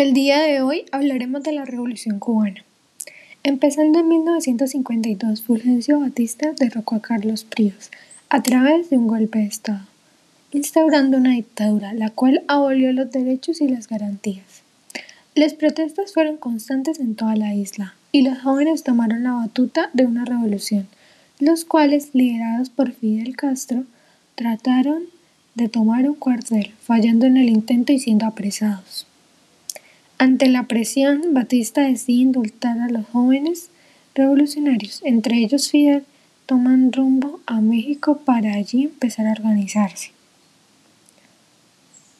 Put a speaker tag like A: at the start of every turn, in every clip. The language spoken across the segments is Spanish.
A: El día de hoy hablaremos de la Revolución cubana. Empezando en 1952, Fulgencio Batista derrocó a Carlos Príos a través de un golpe de Estado, instaurando una dictadura, la cual abolió los derechos y las garantías. Las protestas fueron constantes en toda la isla y los jóvenes tomaron la batuta de una revolución, los cuales, liderados por Fidel Castro, trataron de tomar un cuartel, fallando en el intento y siendo apresados. Ante la presión, Batista decide indultar a los jóvenes revolucionarios, entre ellos Fidel, toman rumbo a México para allí empezar a organizarse.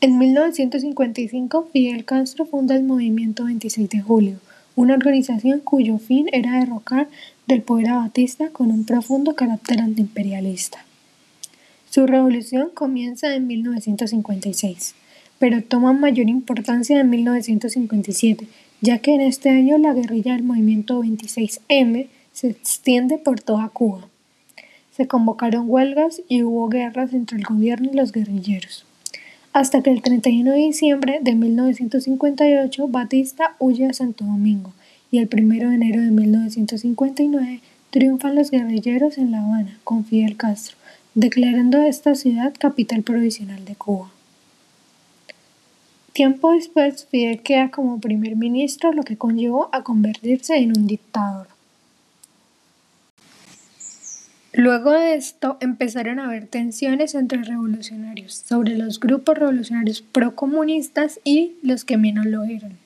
A: En 1955, Fidel Castro funda el Movimiento 26 de Julio, una organización cuyo fin era derrocar del poder a Batista con un profundo carácter antiimperialista. Su revolución comienza en 1956 pero toma mayor importancia en 1957, ya que en este año la guerrilla del movimiento 26M se extiende por toda Cuba. Se convocaron huelgas y hubo guerras entre el gobierno y los guerrilleros. Hasta que el 31 de diciembre de 1958 Batista huye a Santo Domingo y el 1 de enero de 1959 triunfan los guerrilleros en La Habana con Fidel Castro, declarando esta ciudad capital provisional de Cuba. Tiempo después, Fidel queda como primer ministro, lo que conllevó a convertirse en un dictador. Luego de esto empezaron a haber tensiones entre revolucionarios sobre los grupos revolucionarios procomunistas y los que menos lo eran.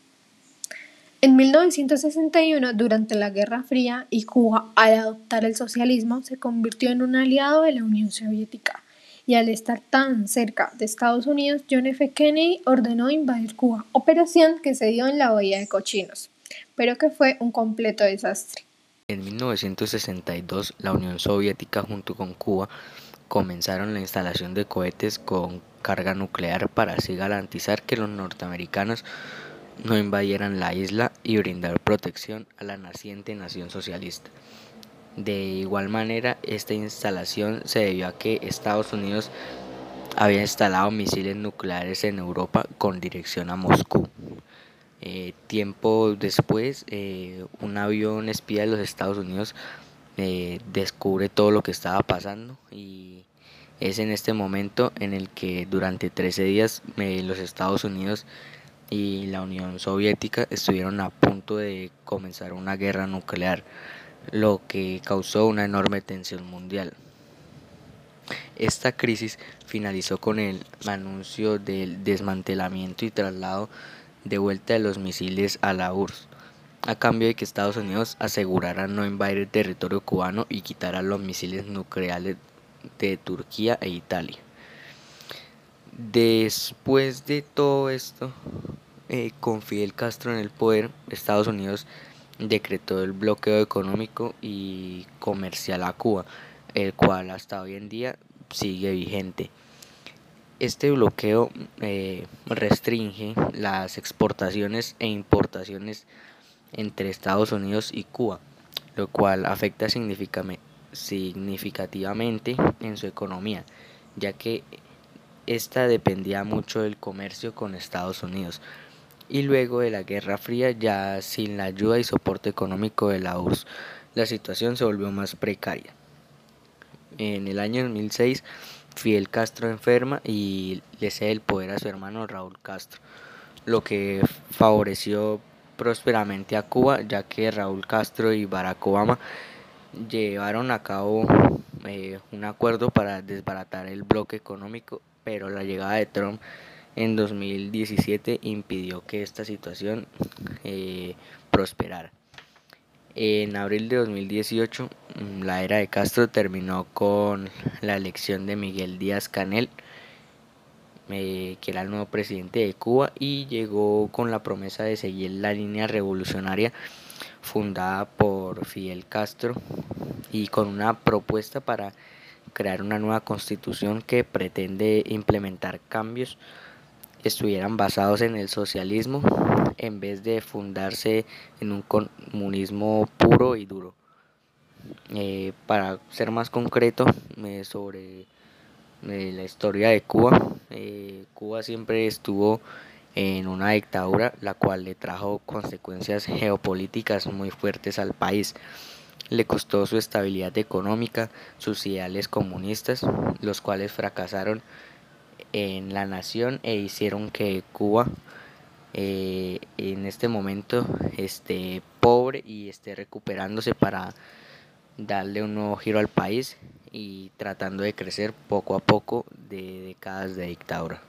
A: En 1961, durante la Guerra Fría y Cuba, al adoptar el socialismo, se convirtió en un aliado de la Unión Soviética y al estar tan cerca de Estados Unidos, John F. Kennedy ordenó invadir Cuba, operación que se dio en la Bahía de Cochinos, pero que fue un completo desastre.
B: En 1962, la Unión Soviética junto con Cuba comenzaron la instalación de cohetes con carga nuclear para así garantizar que los norteamericanos no invadieran la isla y brindar protección a la naciente nación socialista. De igual manera, esta instalación se debió a que Estados Unidos había instalado misiles nucleares en Europa con dirección a Moscú. Eh, tiempo después, eh, un avión espía de los Estados Unidos eh, descubre todo lo que estaba pasando y es en este momento en el que durante 13 días los Estados Unidos y la Unión Soviética estuvieron a punto de comenzar una guerra nuclear lo que causó una enorme tensión mundial. Esta crisis finalizó con el anuncio del desmantelamiento y traslado de vuelta de los misiles a la URSS, a cambio de que Estados Unidos asegurara no invadir el territorio cubano y quitara los misiles nucleares de Turquía e Italia. Después de todo esto, eh, con Fidel Castro en el poder, Estados Unidos decretó el bloqueo económico y comercial a Cuba, el cual hasta hoy en día sigue vigente. Este bloqueo eh, restringe las exportaciones e importaciones entre Estados Unidos y Cuba, lo cual afecta significativamente en su economía, ya que esta dependía mucho del comercio con Estados Unidos y luego de la Guerra Fría ya sin la ayuda y soporte económico de la URSS, la situación se volvió más precaria. En el año 2006, Fidel Castro enferma y le cede el poder a su hermano Raúl Castro, lo que favoreció prósperamente a Cuba, ya que Raúl Castro y Barack Obama llevaron a cabo eh, un acuerdo para desbaratar el bloque económico, pero la llegada de Trump en 2017 impidió que esta situación eh, prosperara. En abril de 2018, mm, la era de Castro terminó con la elección de Miguel Díaz Canel, eh, que era el nuevo presidente de Cuba, y llegó con la promesa de seguir la línea revolucionaria fundada por Fidel Castro y con una propuesta para crear una nueva constitución que pretende implementar cambios estuvieran basados en el socialismo en vez de fundarse en un comunismo puro y duro. Eh, para ser más concreto eh, sobre eh, la historia de Cuba, Cuba siempre estuvo en una dictadura la cual le trajo consecuencias geopolíticas muy fuertes al país. Le costó su estabilidad económica, sus ideales comunistas, los cuales fracasaron en la nación e hicieron que Cuba eh, en este momento esté pobre y esté recuperándose para darle un nuevo giro al país y tratando de crecer poco a poco de décadas de dictadura.